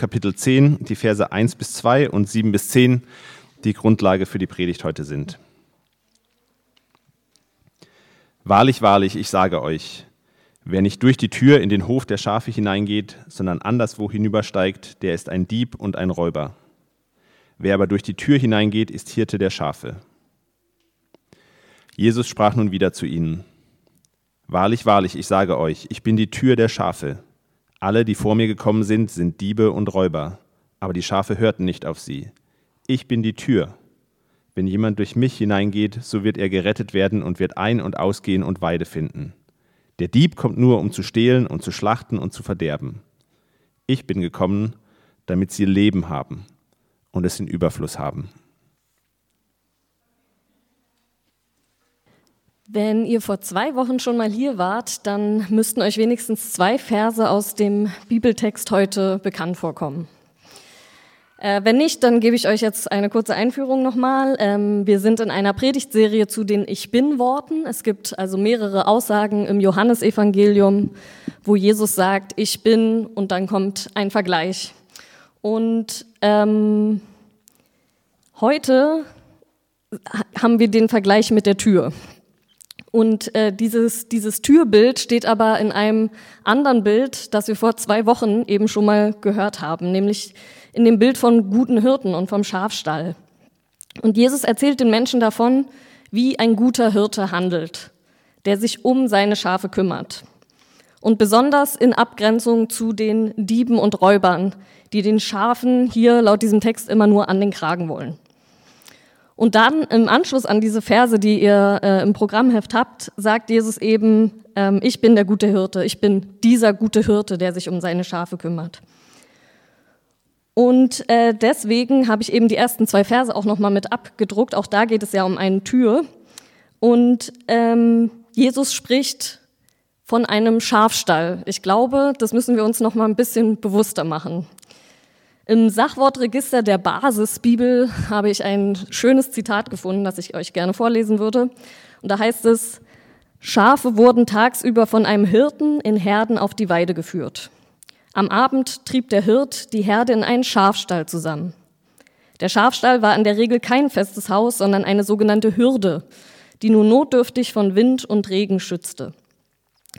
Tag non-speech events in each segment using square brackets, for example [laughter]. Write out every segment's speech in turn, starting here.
Kapitel 10, die Verse 1 bis 2 und 7 bis 10, die Grundlage für die Predigt heute sind. Wahrlich, wahrlich, ich sage euch, wer nicht durch die Tür in den Hof der Schafe hineingeht, sondern anderswo hinübersteigt, der ist ein Dieb und ein Räuber. Wer aber durch die Tür hineingeht, ist Hirte der Schafe. Jesus sprach nun wieder zu ihnen. Wahrlich, wahrlich, ich sage euch, ich bin die Tür der Schafe. Alle, die vor mir gekommen sind, sind Diebe und Räuber, aber die Schafe hörten nicht auf sie. Ich bin die Tür. Wenn jemand durch mich hineingeht, so wird er gerettet werden und wird ein- und ausgehen und Weide finden. Der Dieb kommt nur, um zu stehlen und zu schlachten und zu verderben. Ich bin gekommen, damit sie Leben haben und es in Überfluss haben. Wenn ihr vor zwei Wochen schon mal hier wart, dann müssten euch wenigstens zwei Verse aus dem Bibeltext heute bekannt vorkommen. Äh, wenn nicht, dann gebe ich euch jetzt eine kurze Einführung nochmal. Ähm, wir sind in einer Predigtserie zu den Ich Bin-Worten. Es gibt also mehrere Aussagen im Johannesevangelium, wo Jesus sagt, ich bin, und dann kommt ein Vergleich. Und ähm, heute haben wir den Vergleich mit der Tür. Und äh, dieses, dieses Türbild steht aber in einem anderen Bild, das wir vor zwei Wochen eben schon mal gehört haben, nämlich in dem Bild von guten Hirten und vom Schafstall. Und Jesus erzählt den Menschen davon, wie ein guter Hirte handelt, der sich um seine Schafe kümmert. Und besonders in Abgrenzung zu den Dieben und Räubern, die den Schafen hier laut diesem Text immer nur an den Kragen wollen. Und dann im Anschluss an diese Verse, die ihr äh, im Programmheft habt, sagt Jesus eben, ähm, ich bin der gute Hirte, ich bin dieser gute Hirte, der sich um seine Schafe kümmert. Und äh, deswegen habe ich eben die ersten zwei Verse auch nochmal mit abgedruckt. Auch da geht es ja um eine Tür. Und ähm, Jesus spricht von einem Schafstall. Ich glaube, das müssen wir uns nochmal ein bisschen bewusster machen. Im Sachwortregister der Basisbibel habe ich ein schönes Zitat gefunden, das ich euch gerne vorlesen würde. Und da heißt es, Schafe wurden tagsüber von einem Hirten in Herden auf die Weide geführt. Am Abend trieb der Hirt die Herde in einen Schafstall zusammen. Der Schafstall war in der Regel kein festes Haus, sondern eine sogenannte Hürde, die nur notdürftig von Wind und Regen schützte.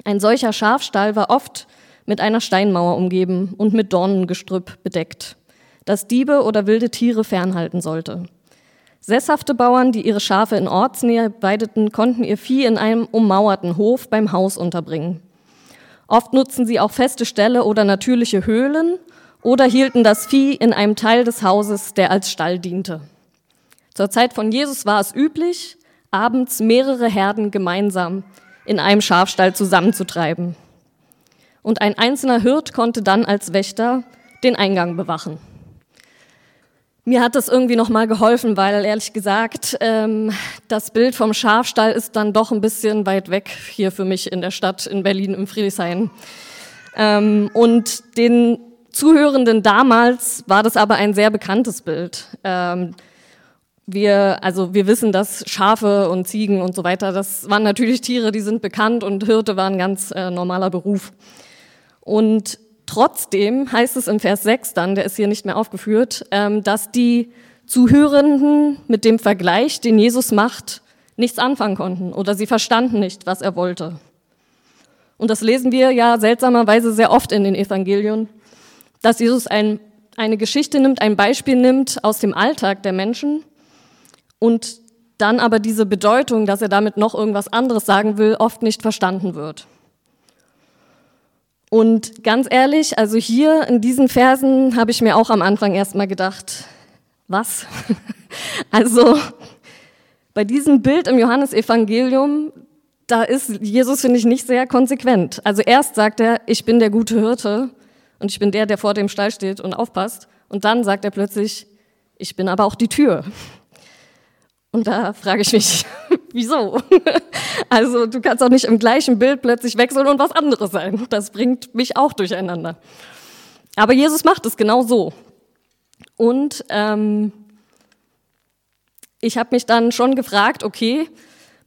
Ein solcher Schafstall war oft mit einer Steinmauer umgeben und mit Dornengestrüpp bedeckt das Diebe oder wilde Tiere fernhalten sollte. Sesshafte Bauern, die ihre Schafe in Ortsnähe weideten, konnten ihr Vieh in einem ummauerten Hof beim Haus unterbringen. Oft nutzten sie auch feste Ställe oder natürliche Höhlen oder hielten das Vieh in einem Teil des Hauses, der als Stall diente. Zur Zeit von Jesus war es üblich, abends mehrere Herden gemeinsam in einem Schafstall zusammenzutreiben. Und ein einzelner Hirt konnte dann als Wächter den Eingang bewachen. Mir hat das irgendwie nochmal geholfen, weil ehrlich gesagt, ähm, das Bild vom Schafstall ist dann doch ein bisschen weit weg hier für mich in der Stadt, in Berlin, im Friedrichshain. Ähm, und den Zuhörenden damals war das aber ein sehr bekanntes Bild. Ähm, wir, also wir wissen, dass Schafe und Ziegen und so weiter, das waren natürlich Tiere, die sind bekannt und Hirte war ein ganz äh, normaler Beruf. Und Trotzdem heißt es im Vers 6 dann, der ist hier nicht mehr aufgeführt, ähm, dass die Zuhörenden mit dem Vergleich, den Jesus macht, nichts anfangen konnten oder sie verstanden nicht, was er wollte. Und das lesen wir ja seltsamerweise sehr oft in den Evangelien, dass Jesus ein, eine Geschichte nimmt, ein Beispiel nimmt aus dem Alltag der Menschen und dann aber diese Bedeutung, dass er damit noch irgendwas anderes sagen will, oft nicht verstanden wird. Und ganz ehrlich, also hier in diesen Versen habe ich mir auch am Anfang erstmal gedacht, was? [laughs] also bei diesem Bild im Johannesevangelium, da ist Jesus, finde ich, nicht sehr konsequent. Also erst sagt er, ich bin der gute Hirte und ich bin der, der vor dem Stall steht und aufpasst. Und dann sagt er plötzlich, ich bin aber auch die Tür. Und da frage ich mich, [laughs] wieso? [laughs] Also du kannst auch nicht im gleichen Bild plötzlich wechseln und was anderes sein. Das bringt mich auch durcheinander. Aber Jesus macht es genau so. Und ähm, ich habe mich dann schon gefragt, okay,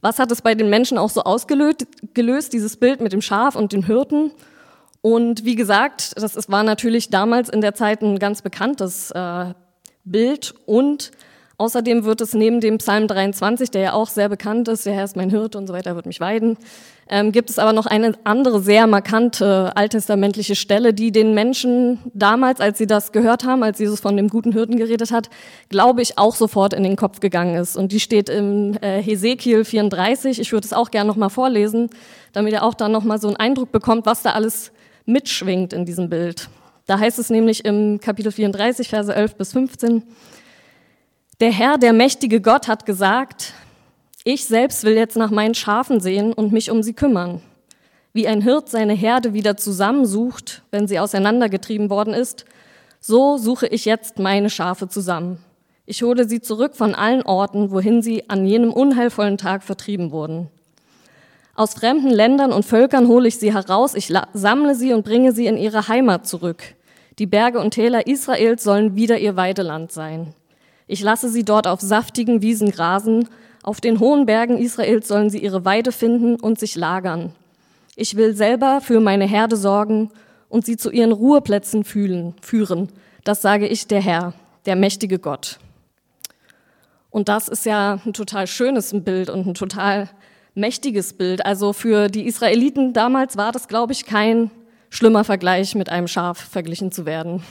was hat es bei den Menschen auch so ausgelöst, gelöst, dieses Bild mit dem Schaf und den Hirten? Und wie gesagt, das war natürlich damals in der Zeit ein ganz bekanntes äh, Bild und Außerdem wird es neben dem Psalm 23, der ja auch sehr bekannt ist, der Herr ist mein Hirte und so weiter, wird mich weiden, ähm, gibt es aber noch eine andere sehr markante alttestamentliche Stelle, die den Menschen damals, als sie das gehört haben, als Jesus von dem guten Hirten geredet hat, glaube ich, auch sofort in den Kopf gegangen ist. Und die steht im äh, Hesekiel 34. Ich würde es auch gerne nochmal vorlesen, damit ihr auch dann nochmal so einen Eindruck bekommt, was da alles mitschwingt in diesem Bild. Da heißt es nämlich im Kapitel 34, Verse 11 bis 15, der Herr, der mächtige Gott, hat gesagt, ich selbst will jetzt nach meinen Schafen sehen und mich um sie kümmern. Wie ein Hirt seine Herde wieder zusammensucht, wenn sie auseinandergetrieben worden ist, so suche ich jetzt meine Schafe zusammen. Ich hole sie zurück von allen Orten, wohin sie an jenem unheilvollen Tag vertrieben wurden. Aus fremden Ländern und Völkern hole ich sie heraus, ich sammle sie und bringe sie in ihre Heimat zurück. Die Berge und Täler Israels sollen wieder ihr Weideland sein. Ich lasse sie dort auf saftigen Wiesen grasen, auf den hohen Bergen Israels sollen sie ihre Weide finden und sich lagern. Ich will selber für meine Herde sorgen und sie zu ihren Ruheplätzen fühlen, führen. Das sage ich der Herr, der mächtige Gott. Und das ist ja ein total schönes Bild und ein total mächtiges Bild. Also für die Israeliten damals war das, glaube ich, kein schlimmer Vergleich mit einem Schaf verglichen zu werden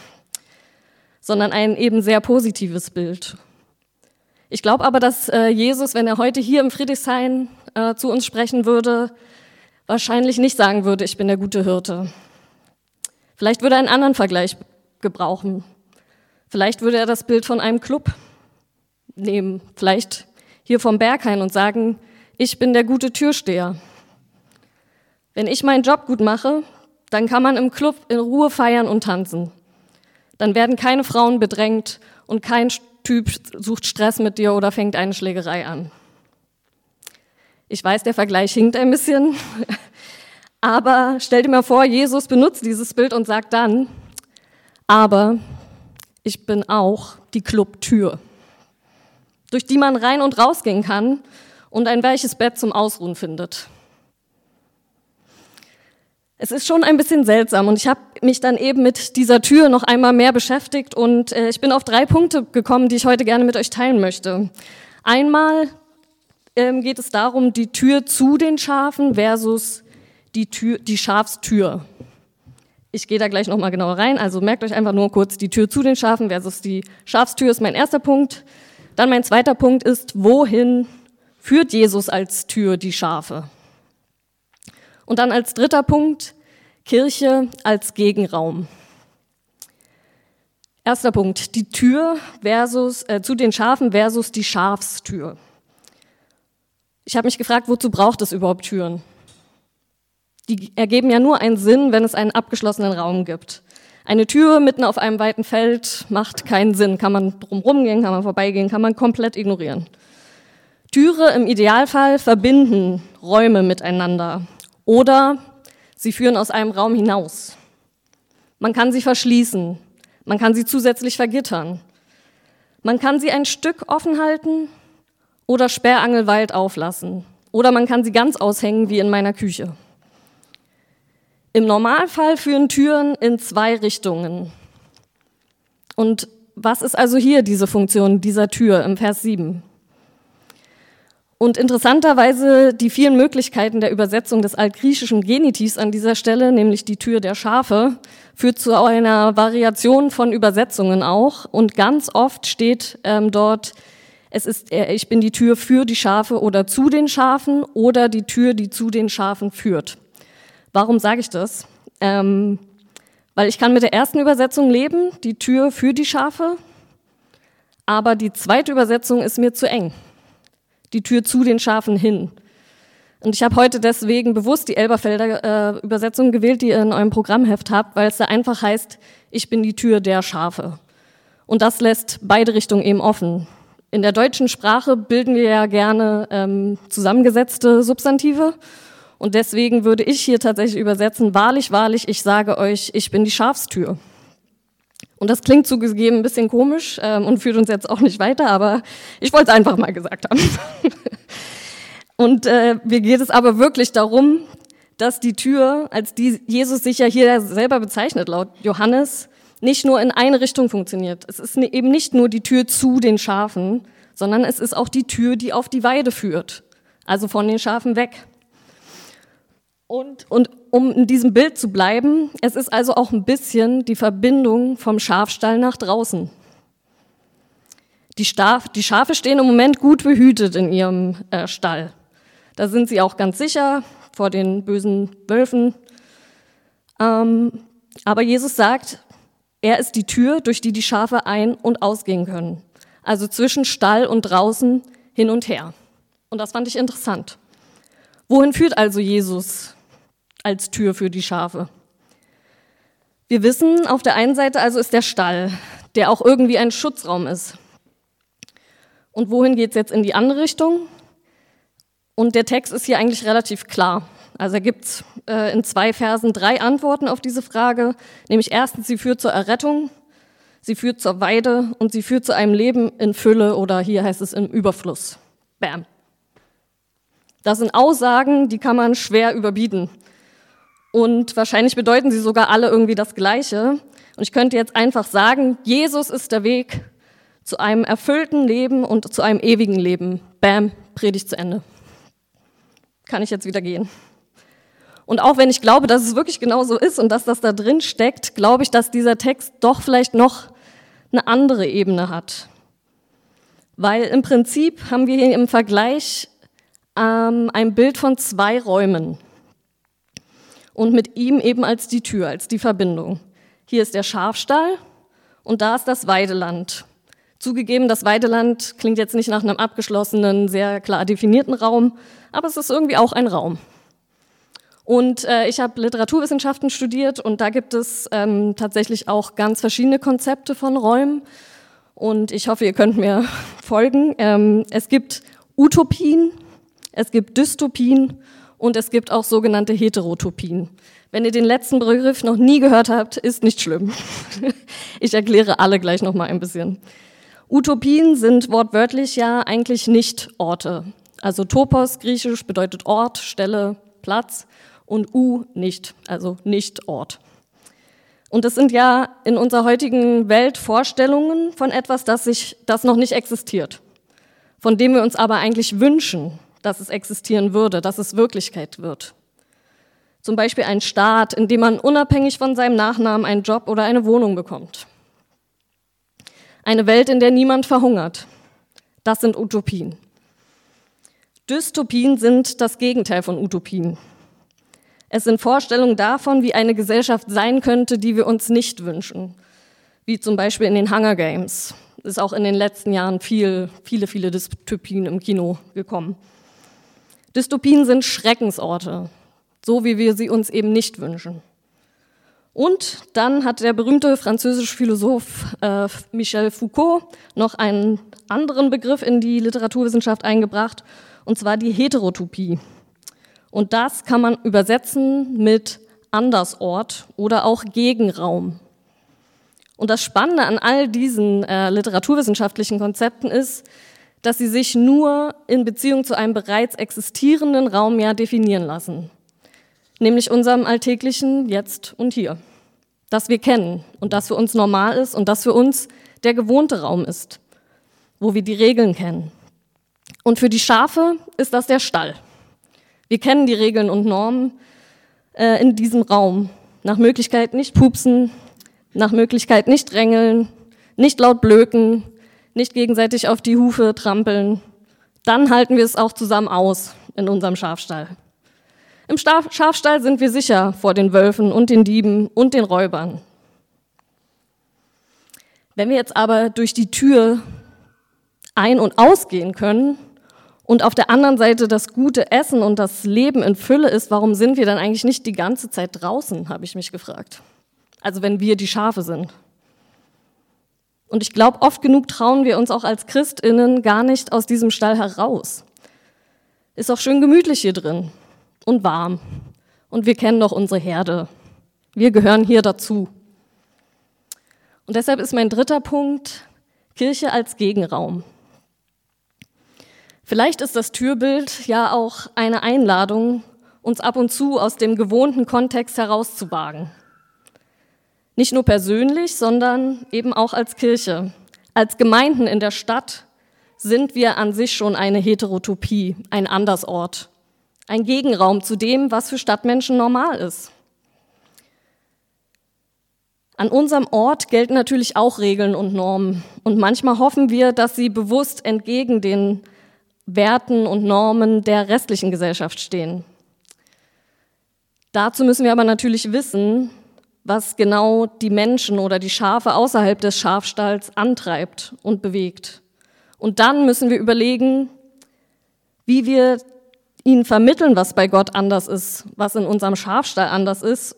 sondern ein eben sehr positives Bild. Ich glaube aber, dass äh, Jesus, wenn er heute hier im Friedrichshain äh, zu uns sprechen würde, wahrscheinlich nicht sagen würde, ich bin der gute Hirte. Vielleicht würde er einen anderen Vergleich gebrauchen. Vielleicht würde er das Bild von einem Club nehmen, vielleicht hier vom Berghain und sagen, ich bin der gute Türsteher. Wenn ich meinen Job gut mache, dann kann man im Club in Ruhe feiern und tanzen. Dann werden keine Frauen bedrängt und kein Typ sucht Stress mit dir oder fängt eine Schlägerei an. Ich weiß, der Vergleich hinkt ein bisschen, [laughs] aber stell dir mal vor, Jesus benutzt dieses Bild und sagt dann, aber ich bin auch die Clubtür, durch die man rein und rausgehen kann und ein weiches Bett zum Ausruhen findet. Es ist schon ein bisschen seltsam und ich habe mich dann eben mit dieser Tür noch einmal mehr beschäftigt und äh, ich bin auf drei Punkte gekommen, die ich heute gerne mit euch teilen möchte. Einmal ähm, geht es darum, die Tür zu den Schafen versus die, Tür, die Schafstür. Ich gehe da gleich nochmal genauer rein, also merkt euch einfach nur kurz die Tür zu den Schafen versus die Schafstür ist mein erster Punkt. Dann mein zweiter Punkt ist, wohin führt Jesus als Tür die Schafe? Und dann als dritter Punkt Kirche als Gegenraum. Erster Punkt, die Tür versus, äh, zu den Schafen versus die Schafstür. Ich habe mich gefragt, wozu braucht es überhaupt Türen? Die ergeben ja nur einen Sinn, wenn es einen abgeschlossenen Raum gibt. Eine Tür mitten auf einem weiten Feld macht keinen Sinn. Kann man drumherum gehen, kann man vorbeigehen, kann man komplett ignorieren. Türe im Idealfall verbinden Räume miteinander. Oder sie führen aus einem Raum hinaus. Man kann sie verschließen. Man kann sie zusätzlich vergittern. Man kann sie ein Stück offen halten oder sperrangelweit auflassen. Oder man kann sie ganz aushängen wie in meiner Küche. Im Normalfall führen Türen in zwei Richtungen. Und was ist also hier diese Funktion dieser Tür im Vers 7? Und interessanterweise die vielen Möglichkeiten der Übersetzung des altgriechischen Genitivs an dieser Stelle, nämlich die Tür der Schafe, führt zu einer Variation von Übersetzungen auch. Und ganz oft steht ähm, dort, es ist, äh, ich bin die Tür für die Schafe oder zu den Schafen oder die Tür, die zu den Schafen führt. Warum sage ich das? Ähm, weil ich kann mit der ersten Übersetzung leben, die Tür für die Schafe, aber die zweite Übersetzung ist mir zu eng die Tür zu den Schafen hin. Und ich habe heute deswegen bewusst die Elberfelder äh, Übersetzung gewählt, die ihr in eurem Programmheft habt, weil es da einfach heißt, ich bin die Tür der Schafe. Und das lässt beide Richtungen eben offen. In der deutschen Sprache bilden wir ja gerne ähm, zusammengesetzte Substantive. Und deswegen würde ich hier tatsächlich übersetzen, wahrlich, wahrlich, ich sage euch, ich bin die Schafstür. Und das klingt zugegeben ein bisschen komisch ähm, und führt uns jetzt auch nicht weiter, aber ich wollte es einfach mal gesagt haben. [laughs] und äh, mir geht es aber wirklich darum, dass die Tür, als die Jesus sich ja hier selber bezeichnet, laut Johannes, nicht nur in eine Richtung funktioniert. Es ist eben nicht nur die Tür zu den Schafen, sondern es ist auch die Tür, die auf die Weide führt, also von den Schafen weg. Und, und um in diesem Bild zu bleiben, es ist also auch ein bisschen die Verbindung vom Schafstall nach draußen. Die, Staf, die Schafe stehen im Moment gut behütet in ihrem äh, Stall. Da sind sie auch ganz sicher vor den bösen Wölfen. Ähm, aber Jesus sagt, er ist die Tür, durch die die Schafe ein- und ausgehen können. Also zwischen Stall und draußen hin und her. Und das fand ich interessant. Wohin führt also Jesus als Tür für die Schafe? Wir wissen, auf der einen Seite also ist der Stall, der auch irgendwie ein Schutzraum ist. Und wohin geht es jetzt in die andere Richtung? Und der Text ist hier eigentlich relativ klar. Also er gibt äh, in zwei Versen drei Antworten auf diese Frage, nämlich erstens, sie führt zur Errettung, sie führt zur Weide und sie führt zu einem Leben in Fülle oder hier heißt es im Überfluss. Bam. Das sind Aussagen, die kann man schwer überbieten. Und wahrscheinlich bedeuten sie sogar alle irgendwie das Gleiche. Und ich könnte jetzt einfach sagen, Jesus ist der Weg zu einem erfüllten Leben und zu einem ewigen Leben. Bam, Predigt zu Ende. Kann ich jetzt wieder gehen. Und auch wenn ich glaube, dass es wirklich genau so ist und dass das da drin steckt, glaube ich, dass dieser Text doch vielleicht noch eine andere Ebene hat. Weil im Prinzip haben wir hier im Vergleich ähm, ein Bild von zwei Räumen und mit ihm eben als die Tür, als die Verbindung. Hier ist der Schafstall und da ist das Weideland. Zugegeben, das Weideland klingt jetzt nicht nach einem abgeschlossenen, sehr klar definierten Raum, aber es ist irgendwie auch ein Raum. Und äh, ich habe Literaturwissenschaften studiert und da gibt es ähm, tatsächlich auch ganz verschiedene Konzepte von Räumen. Und ich hoffe, ihr könnt mir [laughs] folgen. Ähm, es gibt Utopien, es gibt Dystopien und es gibt auch sogenannte Heterotopien. Wenn ihr den letzten Begriff noch nie gehört habt, ist nicht schlimm. [laughs] ich erkläre alle gleich noch mal ein bisschen. Utopien sind wortwörtlich ja eigentlich nicht Orte. Also Topos griechisch bedeutet Ort, Stelle, Platz und U nicht, also nicht Ort. Und das sind ja in unserer heutigen Welt Vorstellungen von etwas, das, sich, das noch nicht existiert, von dem wir uns aber eigentlich wünschen, dass es existieren würde, dass es Wirklichkeit wird. Zum Beispiel ein Staat, in dem man unabhängig von seinem Nachnamen einen Job oder eine Wohnung bekommt. Eine Welt, in der niemand verhungert. Das sind Utopien. Dystopien sind das Gegenteil von Utopien. Es sind Vorstellungen davon, wie eine Gesellschaft sein könnte, die wir uns nicht wünschen. Wie zum Beispiel in den Hunger Games. Ist auch in den letzten Jahren viel, viele, viele Dystopien im Kino gekommen. Dystopien sind Schreckensorte, so wie wir sie uns eben nicht wünschen. Und dann hat der berühmte französische Philosoph äh, Michel Foucault noch einen anderen Begriff in die Literaturwissenschaft eingebracht, und zwar die Heterotopie. Und das kann man übersetzen mit Andersort oder auch Gegenraum. Und das Spannende an all diesen äh, literaturwissenschaftlichen Konzepten ist, dass sie sich nur in Beziehung zu einem bereits existierenden Raum ja definieren lassen, nämlich unserem alltäglichen Jetzt und Hier, das wir kennen und das für uns normal ist und das für uns der gewohnte Raum ist, wo wir die Regeln kennen. Und für die Schafe ist das der Stall. Wir kennen die Regeln und Normen äh, in diesem Raum. Nach Möglichkeit nicht pupsen, nach Möglichkeit nicht drängeln, nicht laut blöken, nicht gegenseitig auf die Hufe trampeln. Dann halten wir es auch zusammen aus in unserem Schafstall. Im Schafstall sind wir sicher vor den Wölfen und den Dieben und den Räubern. Wenn wir jetzt aber durch die Tür ein- und ausgehen können, und auf der anderen Seite das gute Essen und das Leben in Fülle ist, warum sind wir dann eigentlich nicht die ganze Zeit draußen, habe ich mich gefragt. Also wenn wir die Schafe sind. Und ich glaube, oft genug trauen wir uns auch als Christinnen gar nicht aus diesem Stall heraus. Ist auch schön gemütlich hier drin und warm. Und wir kennen doch unsere Herde. Wir gehören hier dazu. Und deshalb ist mein dritter Punkt Kirche als Gegenraum. Vielleicht ist das Türbild ja auch eine Einladung, uns ab und zu aus dem gewohnten Kontext herauszuwagen. Nicht nur persönlich, sondern eben auch als Kirche. Als Gemeinden in der Stadt sind wir an sich schon eine Heterotopie, ein Andersort, ein Gegenraum zu dem, was für Stadtmenschen normal ist. An unserem Ort gelten natürlich auch Regeln und Normen. Und manchmal hoffen wir, dass sie bewusst entgegen den Werten und Normen der restlichen Gesellschaft stehen. Dazu müssen wir aber natürlich wissen, was genau die Menschen oder die Schafe außerhalb des Schafstalls antreibt und bewegt. Und dann müssen wir überlegen, wie wir ihnen vermitteln, was bei Gott anders ist, was in unserem Schafstall anders ist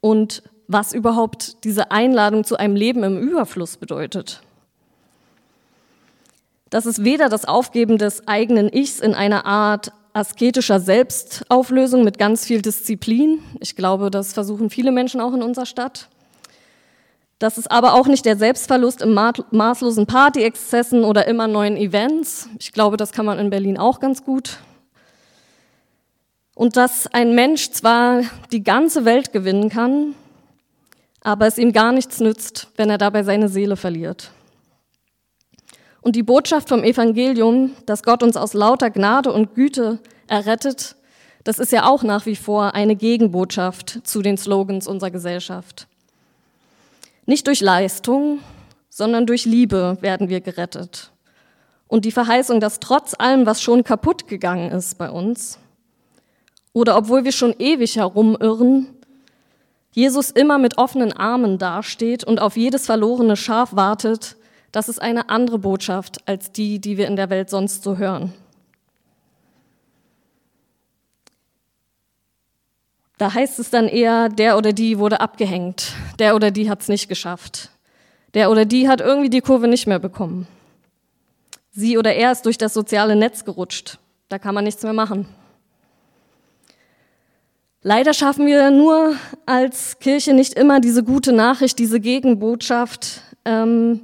und was überhaupt diese Einladung zu einem Leben im Überfluss bedeutet. Das ist weder das Aufgeben des eigenen Ichs in einer Art asketischer Selbstauflösung mit ganz viel Disziplin. Ich glaube, das versuchen viele Menschen auch in unserer Stadt. Das ist aber auch nicht der Selbstverlust im maßlosen Partyexzessen oder immer neuen Events. Ich glaube, das kann man in Berlin auch ganz gut. Und dass ein Mensch zwar die ganze Welt gewinnen kann, aber es ihm gar nichts nützt, wenn er dabei seine Seele verliert. Und die Botschaft vom Evangelium, dass Gott uns aus lauter Gnade und Güte errettet, das ist ja auch nach wie vor eine Gegenbotschaft zu den Slogans unserer Gesellschaft. Nicht durch Leistung, sondern durch Liebe werden wir gerettet. Und die Verheißung, dass trotz allem, was schon kaputt gegangen ist bei uns, oder obwohl wir schon ewig herumirren, Jesus immer mit offenen Armen dasteht und auf jedes verlorene Schaf wartet, das ist eine andere Botschaft als die, die wir in der Welt sonst so hören. Da heißt es dann eher, der oder die wurde abgehängt, der oder die hat es nicht geschafft, der oder die hat irgendwie die Kurve nicht mehr bekommen. Sie oder er ist durch das soziale Netz gerutscht, da kann man nichts mehr machen. Leider schaffen wir nur als Kirche nicht immer diese gute Nachricht, diese Gegenbotschaft ähm,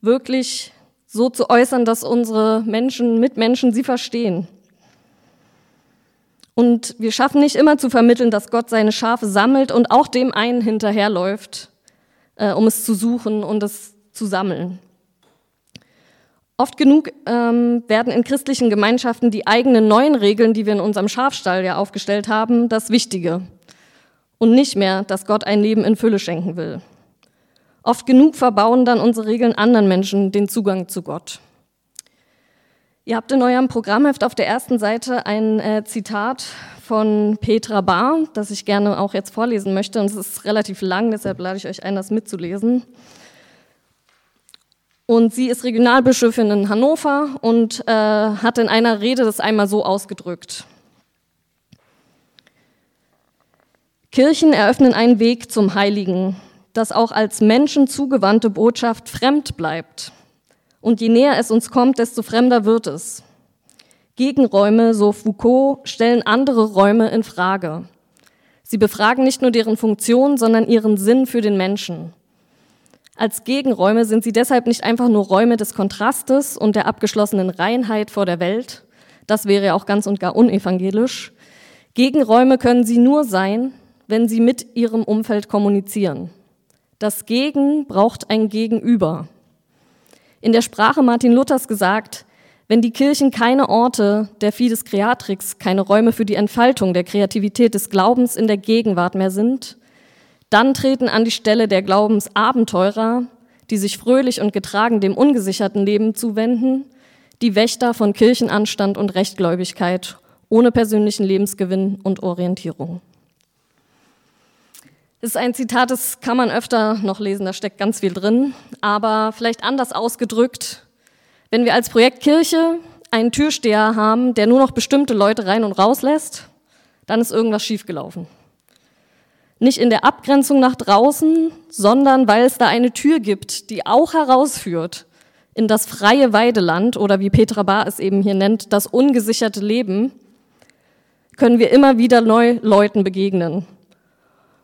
wirklich so zu äußern, dass unsere Menschen, Mitmenschen sie verstehen. Und wir schaffen nicht immer zu vermitteln, dass Gott seine Schafe sammelt und auch dem einen hinterherläuft, äh, um es zu suchen und es zu sammeln. Oft genug ähm, werden in christlichen Gemeinschaften die eigenen neuen Regeln, die wir in unserem Schafstall ja aufgestellt haben, das Wichtige. Und nicht mehr, dass Gott ein Leben in Fülle schenken will. Oft genug verbauen dann unsere Regeln anderen Menschen den Zugang zu Gott. Ihr habt in eurem Programmheft auf der ersten Seite ein äh, Zitat von Petra Bahr, das ich gerne auch jetzt vorlesen möchte. Und es ist relativ lang, deshalb lade ich euch ein, das mitzulesen. Und sie ist Regionalbischöfin in Hannover und äh, hat in einer Rede das einmal so ausgedrückt. Kirchen eröffnen einen Weg zum Heiligen, das auch als Menschen zugewandte Botschaft fremd bleibt. Und je näher es uns kommt, desto fremder wird es. Gegenräume, so Foucault, stellen andere Räume in Frage. Sie befragen nicht nur deren Funktion, sondern ihren Sinn für den Menschen. Als Gegenräume sind sie deshalb nicht einfach nur Räume des Kontrastes und der abgeschlossenen Reinheit vor der Welt. Das wäre ja auch ganz und gar unevangelisch. Gegenräume können sie nur sein, wenn sie mit ihrem Umfeld kommunizieren. Das Gegen braucht ein Gegenüber. In der Sprache Martin Luthers gesagt, wenn die Kirchen keine Orte der Fides Creatrix, keine Räume für die Entfaltung der Kreativität des Glaubens in der Gegenwart mehr sind, dann treten an die Stelle der Glaubensabenteurer, die sich fröhlich und getragen dem ungesicherten Leben zuwenden, die Wächter von Kirchenanstand und Rechtgläubigkeit ohne persönlichen Lebensgewinn und Orientierung. Ist ein Zitat, das kann man öfter noch lesen, da steckt ganz viel drin, aber vielleicht anders ausgedrückt. Wenn wir als Projekt Kirche einen Türsteher haben, der nur noch bestimmte Leute rein und rauslässt, dann ist irgendwas schiefgelaufen. Nicht in der Abgrenzung nach draußen, sondern weil es da eine Tür gibt, die auch herausführt in das freie Weideland oder wie Petra Bar es eben hier nennt, das ungesicherte Leben, können wir immer wieder neu Leuten begegnen.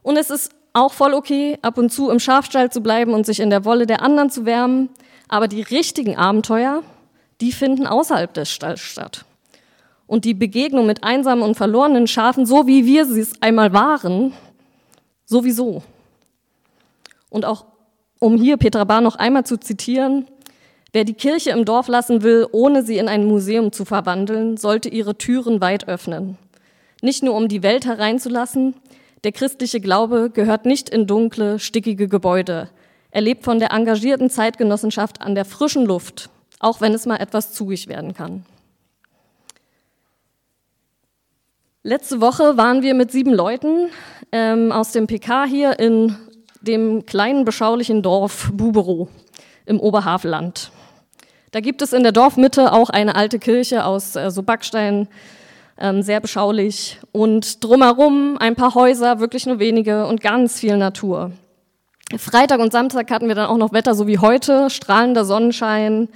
Und es ist auch voll okay, ab und zu im Schafstall zu bleiben und sich in der Wolle der anderen zu wärmen. Aber die richtigen Abenteuer, die finden außerhalb des Stalls statt. und die Begegnung mit einsamen und verlorenen Schafen, so wie wir sie es einmal waren, sowieso. Und auch, um hier Petra Bar noch einmal zu zitieren, wer die Kirche im Dorf lassen will, ohne sie in ein Museum zu verwandeln, sollte ihre Türen weit öffnen. Nicht nur um die Welt hereinzulassen, der christliche Glaube gehört nicht in dunkle, stickige Gebäude. Er lebt von der engagierten Zeitgenossenschaft an der frischen Luft, auch wenn es mal etwas zugig werden kann. Letzte Woche waren wir mit sieben Leuten ähm, aus dem PK hier in dem kleinen beschaulichen Dorf Buberow im Oberhavelland. Da gibt es in der Dorfmitte auch eine alte Kirche aus äh, so Backstein, ähm, sehr beschaulich und drumherum ein paar Häuser, wirklich nur wenige und ganz viel Natur. Freitag und Samstag hatten wir dann auch noch Wetter so wie heute, strahlender Sonnenschein.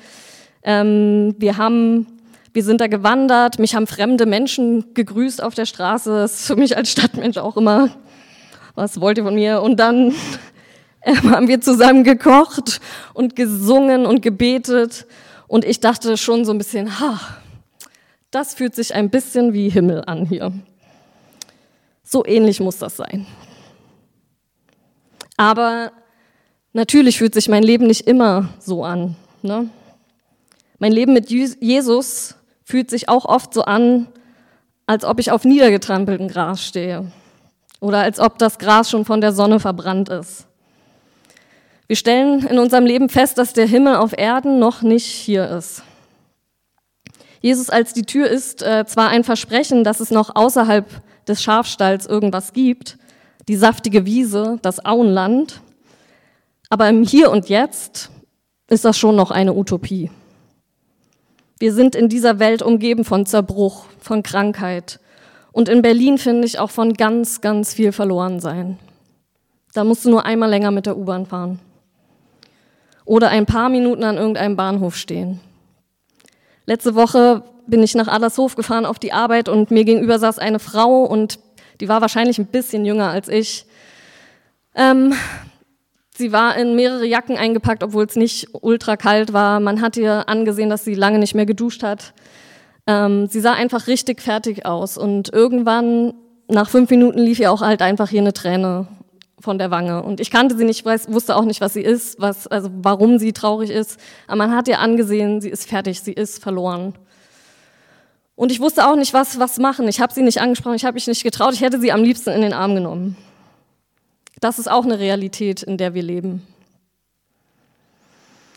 Ähm, wir haben wir sind da gewandert, mich haben fremde Menschen gegrüßt auf der Straße. Das ist für mich als Stadtmensch auch immer, was wollt ihr von mir? Und dann [laughs] haben wir zusammen gekocht und gesungen und gebetet. Und ich dachte schon so ein bisschen, ha, das fühlt sich ein bisschen wie Himmel an hier. So ähnlich muss das sein. Aber natürlich fühlt sich mein Leben nicht immer so an. Ne? Mein Leben mit Jesus fühlt sich auch oft so an, als ob ich auf niedergetrampeltem Gras stehe oder als ob das Gras schon von der Sonne verbrannt ist. Wir stellen in unserem Leben fest, dass der Himmel auf Erden noch nicht hier ist. Jesus als die Tür ist äh, zwar ein Versprechen, dass es noch außerhalb des Schafstalls irgendwas gibt, die saftige Wiese, das Auenland, aber im Hier und Jetzt ist das schon noch eine Utopie. Wir sind in dieser Welt umgeben von Zerbruch, von Krankheit. Und in Berlin finde ich auch von ganz, ganz viel verloren sein. Da musst du nur einmal länger mit der U-Bahn fahren. Oder ein paar Minuten an irgendeinem Bahnhof stehen. Letzte Woche bin ich nach Adlershof gefahren auf die Arbeit und mir gegenüber saß eine Frau und die war wahrscheinlich ein bisschen jünger als ich. Ähm, Sie war in mehrere Jacken eingepackt, obwohl es nicht ultra kalt war. Man hat ihr angesehen, dass sie lange nicht mehr geduscht hat. Ähm, sie sah einfach richtig fertig aus. Und irgendwann, nach fünf Minuten, lief ihr auch halt einfach hier eine Träne von der Wange. Und ich kannte sie nicht, weiß, wusste auch nicht, was sie ist, was, also warum sie traurig ist. Aber man hat ihr angesehen, sie ist fertig, sie ist verloren. Und ich wusste auch nicht, was, was machen. Ich habe sie nicht angesprochen, ich habe mich nicht getraut. Ich hätte sie am liebsten in den Arm genommen. Das ist auch eine Realität, in der wir leben.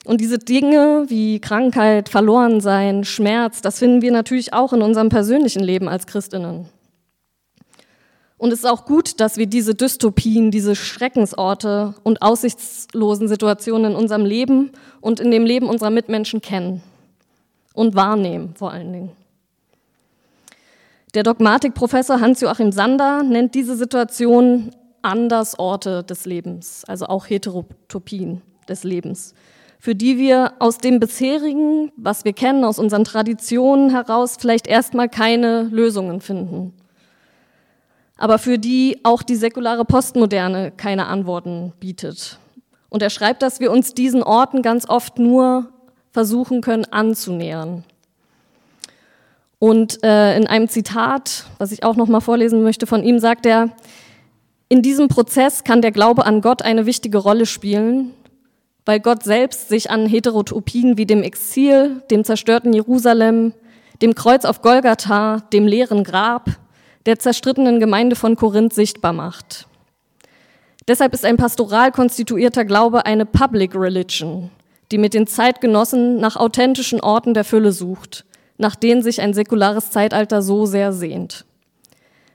Und diese Dinge wie Krankheit, Verlorensein, Schmerz, das finden wir natürlich auch in unserem persönlichen Leben als Christinnen. Und es ist auch gut, dass wir diese Dystopien, diese Schreckensorte und aussichtslosen Situationen in unserem Leben und in dem Leben unserer Mitmenschen kennen und wahrnehmen vor allen Dingen. Der Dogmatikprofessor Hans-Joachim Sander nennt diese Situation Andersorte des Lebens, also auch Heterotopien des Lebens, für die wir aus dem bisherigen, was wir kennen, aus unseren Traditionen heraus vielleicht erstmal keine Lösungen finden. Aber für die auch die säkulare Postmoderne keine Antworten bietet. Und er schreibt, dass wir uns diesen Orten ganz oft nur versuchen können anzunähern. Und äh, in einem Zitat, was ich auch noch mal vorlesen möchte von ihm, sagt er: in diesem Prozess kann der Glaube an Gott eine wichtige Rolle spielen, weil Gott selbst sich an Heterotopien wie dem Exil, dem zerstörten Jerusalem, dem Kreuz auf Golgatha, dem leeren Grab, der zerstrittenen Gemeinde von Korinth sichtbar macht. Deshalb ist ein pastoral konstituierter Glaube eine Public Religion, die mit den Zeitgenossen nach authentischen Orten der Fülle sucht, nach denen sich ein säkulares Zeitalter so sehr sehnt.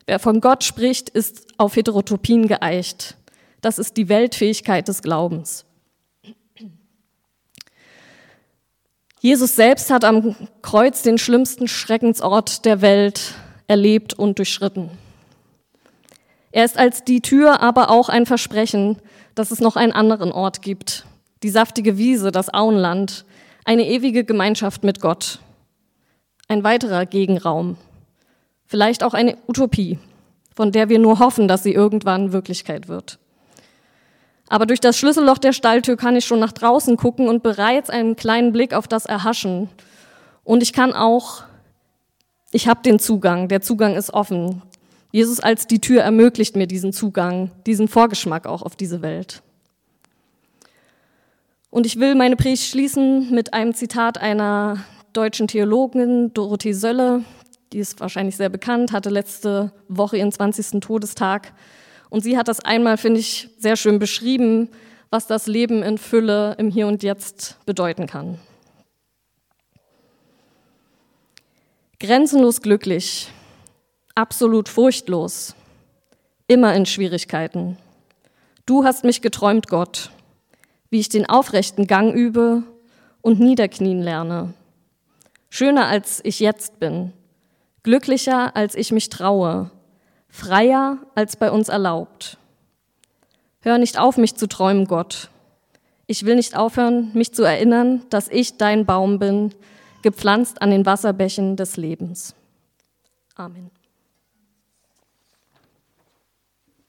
Wer von Gott spricht, ist auf Heterotopien geeicht. Das ist die Weltfähigkeit des Glaubens. Jesus selbst hat am Kreuz den schlimmsten Schreckensort der Welt erlebt und durchschritten. Er ist als die Tür aber auch ein Versprechen, dass es noch einen anderen Ort gibt. Die saftige Wiese, das Auenland, eine ewige Gemeinschaft mit Gott. Ein weiterer Gegenraum, Vielleicht auch eine Utopie, von der wir nur hoffen, dass sie irgendwann Wirklichkeit wird. Aber durch das Schlüsselloch der Stalltür kann ich schon nach draußen gucken und bereits einen kleinen Blick auf das erhaschen. Und ich kann auch Ich habe den Zugang, der Zugang ist offen. Jesus als die Tür ermöglicht mir diesen Zugang, diesen Vorgeschmack auch auf diese Welt. Und ich will meine Predigt schließen mit einem Zitat einer deutschen Theologin, Dorothee Sölle, die ist wahrscheinlich sehr bekannt, hatte letzte Woche ihren 20. Todestag. Und sie hat das einmal, finde ich, sehr schön beschrieben, was das Leben in Fülle im Hier und Jetzt bedeuten kann. Grenzenlos glücklich, absolut furchtlos, immer in Schwierigkeiten. Du hast mich geträumt, Gott, wie ich den aufrechten Gang übe und niederknien lerne. Schöner als ich jetzt bin, glücklicher als ich mich traue, freier als bei uns erlaubt. Hör nicht auf, mich zu träumen, Gott. Ich will nicht aufhören, mich zu erinnern, dass ich dein Baum bin, gepflanzt an den Wasserbächen des Lebens. Amen.